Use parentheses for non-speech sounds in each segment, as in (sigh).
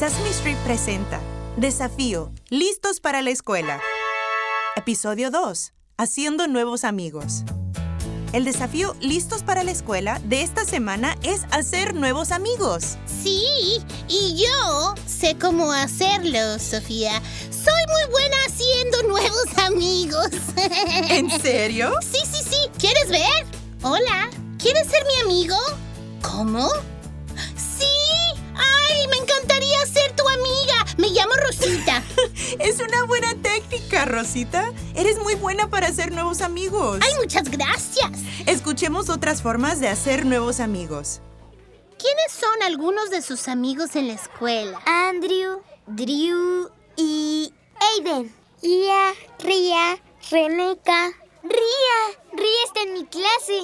Sesame Street presenta Desafío, listos para la escuela. Episodio 2, Haciendo nuevos amigos. El desafío listos para la escuela de esta semana es hacer nuevos amigos. Sí, y yo sé cómo hacerlo, Sofía. Soy muy buena haciendo nuevos amigos. (laughs) ¿En serio? Sí, sí, sí. ¿Quieres ver? Hola, ¿quieres ser mi amigo? ¿Cómo? Me llamo Rosita. (laughs) Es una buena técnica, Rosita. Eres muy buena para hacer nuevos amigos. Ay, muchas gracias. Escuchemos otras formas de hacer nuevos amigos. ¿Quiénes son algunos de sus amigos en la escuela? Andrew, Drew y Aiden. Ia, Ria, Reneca. Ria, Ria está en mi clase.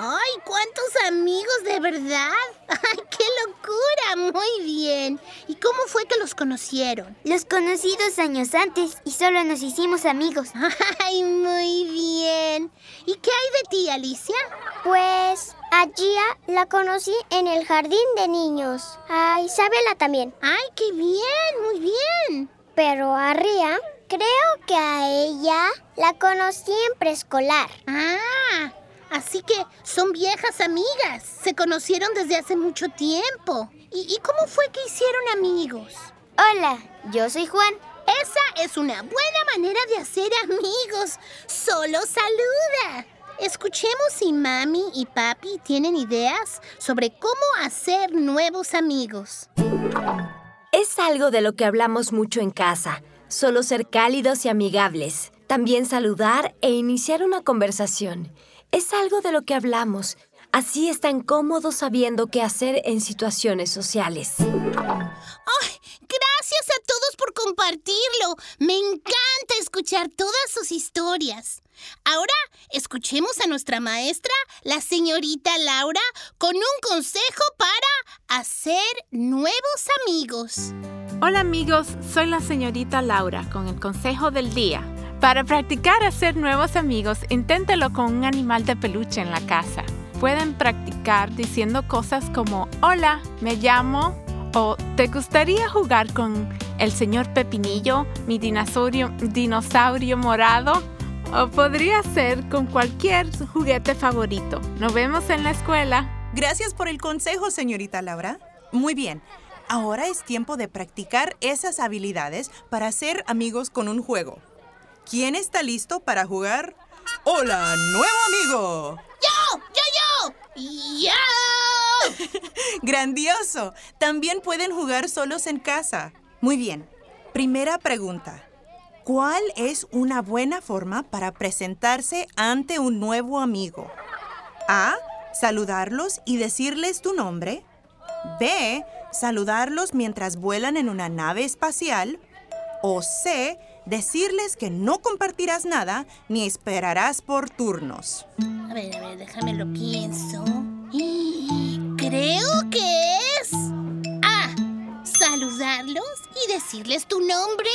¡Ay, cuántos amigos de verdad! (laughs) ¡Ay, qué locura! Muy bien. ¿Y cómo fue que los conocieron? Los conocí dos años antes y solo nos hicimos amigos. (laughs) ¡Ay, muy bien! ¿Y qué hay de ti, Alicia? Pues a Gia la conocí en el jardín de niños. A Isabela también. ¡Ay, qué bien! Muy bien. Pero a Ria, creo que a ella la conocí en preescolar. Ah, así que son viejas amigas. Se conocieron desde hace mucho tiempo. ¿Y, y cómo fue que hicieron amigos? Hola, yo soy Juan. Esa es una buena manera de hacer amigos. Solo saluda. Escuchemos si mami y papi tienen ideas sobre cómo hacer nuevos amigos. Es algo de lo que hablamos mucho en casa. Solo ser cálidos y amigables. También saludar e iniciar una conversación. Es algo de lo que hablamos. Así están cómodos sabiendo qué hacer en situaciones sociales. ¡Ay! Gracias a todos por compartirlo. Me encanta escuchar todas sus historias. Ahora escuchemos a nuestra maestra, la señorita Laura, con un consejo para hacer nuevos amigos. Hola amigos, soy la señorita Laura con el consejo del día. Para practicar hacer nuevos amigos, inténtelo con un animal de peluche en la casa. Pueden practicar diciendo cosas como Hola, me llamo o ¿te gustaría jugar con el señor Pepinillo, mi dinosaurio, dinosaurio morado? O podría ser con cualquier juguete favorito. Nos vemos en la escuela. Gracias por el consejo, señorita Laura. Muy bien. Ahora es tiempo de practicar esas habilidades para hacer amigos con un juego. ¿Quién está listo para jugar? ¡Hola, nuevo amigo! ¡Yo! ¡Yo, yo! ¡Yo! (laughs) ¡Grandioso! También pueden jugar solos en casa. Muy bien. Primera pregunta. ¿Cuál es una buena forma para presentarse ante un nuevo amigo? A. Saludarlos y decirles tu nombre. B. Saludarlos mientras vuelan en una nave espacial. O C. Decirles que no compartirás nada ni esperarás por turnos. A ver, a ver, déjame lo pienso. (gasps) Creo que es A. Saludarlos y decirles tu nombre.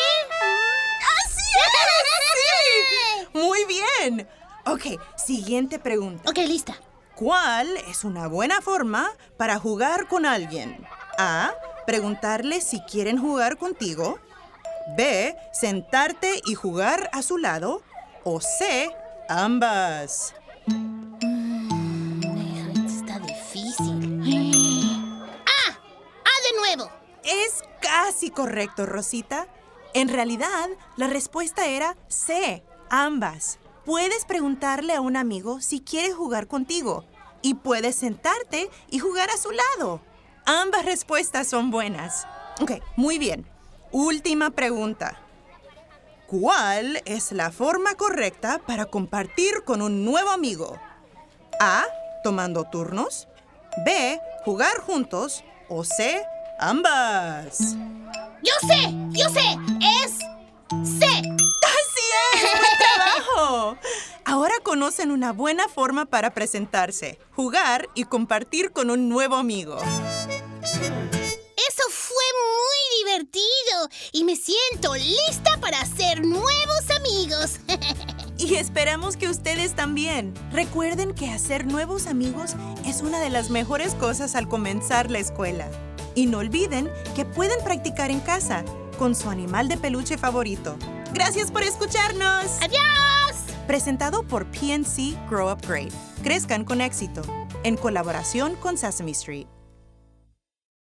¡Así es! (laughs) ¡Sí! Muy bien. Ok, siguiente pregunta. Ok, lista. ¿Cuál es una buena forma para jugar con alguien? A. Preguntarle si quieren jugar contigo. B. Sentarte y jugar a su lado. O C. Ambas. Está difícil. (gasps) ¡Ah! ¡Ah, de nuevo! Es casi correcto, Rosita. En realidad, la respuesta era C. Ambas. Puedes preguntarle a un amigo si quiere jugar contigo y puedes sentarte y jugar a su lado. Ambas respuestas son buenas. Ok, muy bien. Última pregunta. ¿Cuál es la forma correcta para compartir con un nuevo amigo? A. Tomando turnos. B. Jugar juntos. O C. Ambas. ¡Yo sé! ¡Yo sé! ¡Es C! ¡Así es! ¡Buen trabajo! Ahora conocen una buena forma para presentarse, jugar y compartir con un nuevo amigo. Eso fue muy divertido y me siento lista para hacer nuevos amigos. (laughs) Y esperamos que ustedes también. Recuerden que hacer nuevos amigos es una de las mejores cosas al comenzar la escuela. Y no olviden que pueden practicar en casa con su animal de peluche favorito. Gracias por escucharnos. ¡Adiós! Presentado por PNC Grow Up Great. Crezcan con éxito. En colaboración con Sesame Street.